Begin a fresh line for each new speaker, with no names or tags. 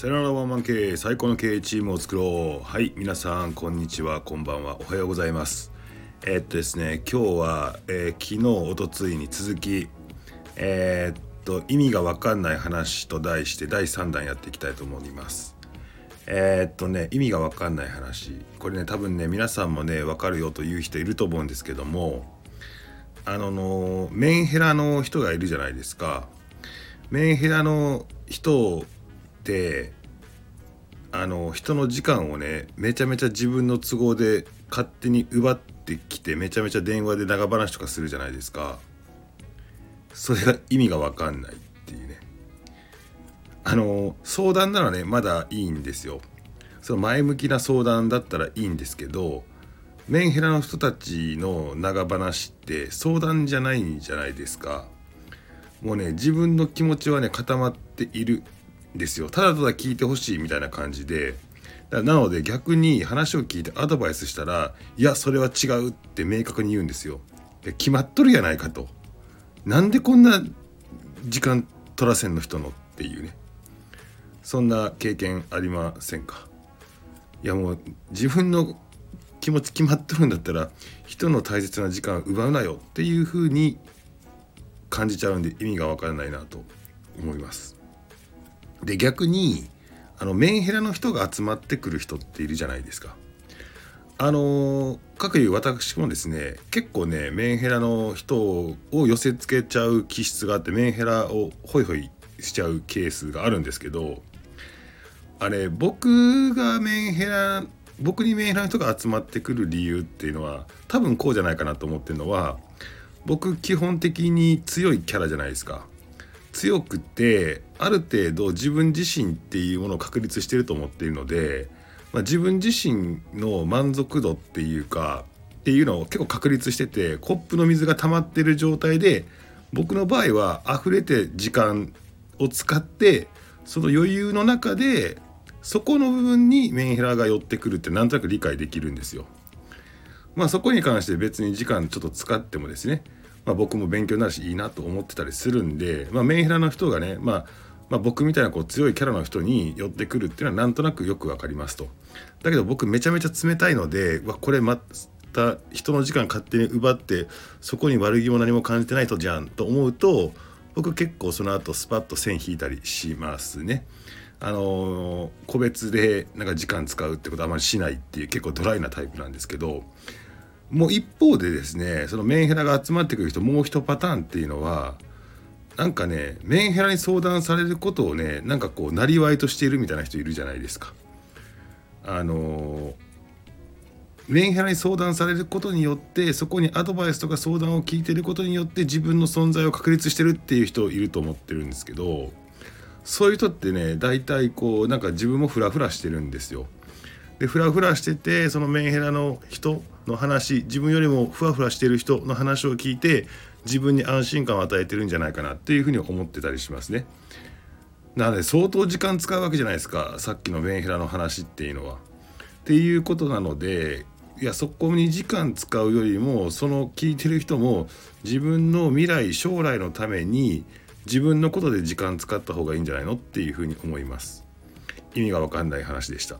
さよならワンマン経営最高の経営チームを作ろう。はい皆さんこんにちは。こんばんは。おはようございます。えー、っとですね今日は、えー、昨日おとついに続きえー、っと意味がわかんない話と題して第3弾やっていきたいと思います。え、っとね意味がわかんない話。これね多分ね皆さんもねわかるよという人いると思うんですけどもあののメンヘラの人がいるじゃないですか。メンヘラの人ってあの人の時間をねめちゃめちゃ自分の都合で勝手に奪ってきてめちゃめちゃ電話で長話とかするじゃないですか。それが意味が分かんないっていうね。あの相談ならねまだいいんですよ。その前向きな相談だったらいいんですけどメンヘラの人たちの長話って相談じゃないんじゃないですか。もうね自分の気持ちはね固まっている。ですよ。ただただ聞いてほしいみたいな感じで。なので逆に話を聞いてアドバイスしたらいやそれは違うって明確に言うんですよ。で決まっとるやないかと。なんでこんな時間取らせんの人のっていうね。そんな経験ありませんか？いやもう自分の気持ち決まっとるんだったら人の大切な時間を奪うなよっていう風に感じちゃうんで意味がわからないなと思います。で逆にあのメンヘラの人が集まってくる人っているじゃないですか。あの各いう私もですね結構ねメンヘラの人を寄せつけちゃう気質があってメンヘラをホイホイしちゃうケースがあるんですけどあれ僕がメンヘラ僕にメンヘラの人が集まってくる理由っていうのは多分こうじゃないかなと思ってるのは僕基本的に強いキャラじゃないですか。強くてある程度自分自身っていうものを確立してると思っているので、まあ、自分自身の満足度っていうかっていうのを結構確立しててコップの水が溜まってる状態で僕の場合は溢れて時間を使ってその余裕の中でそこの部分にメンヘラが寄ってくるってなんとなく理解できるんですよ。まあそこに関して別に時間ちょっと使ってもですねまあ、僕も勉強になるしいいなと思ってたりするんで、まあ、メンヘラの人がね、まあ、まあ、僕みたいなこう強いキャラの人に寄ってくるっていうのはなんとなくよく分かりますと。だけど僕めちゃめちゃ冷たいのでわこれまた人の時間勝手に奪ってそこに悪気も何も感じてない人じゃんと思うと僕結構その後スパッと線引いたりしますね。あの、個別でなんか時間使うってことはあまりしないっていう結構ドライなタイプなんですけどもう一方でですねそのメンヘラが集まってくる人もう一パターンっていうのはなんかねメンヘラに相談されることをねなんかこうなりわいとしているみたいな人いるじゃないですか。あのメンヘラに相談されることによってそこにアドバイスとか相談を聞いてることによって自分の存在を確立してるっていう人いると思ってるんですけどそういう人ってね大体こうなんか自分もフラフラしてるんですよ。でフラフラしててそのメンヘラの人の話自分よりもふわふわしてる人の話を聞いて自分に安心感を与えてるんじゃないかなっていうふうに思ってたりしますね。なので相当時間使うわけじゃないですかさっきのメンヘラの話っていうのは。っていうことなのでいやそこに時間使うよりもその聞いてる人も自分の未来将来のために自分のことで時間使った方がいいんじゃないのっていうふうに思います。意味がわかんない話でした。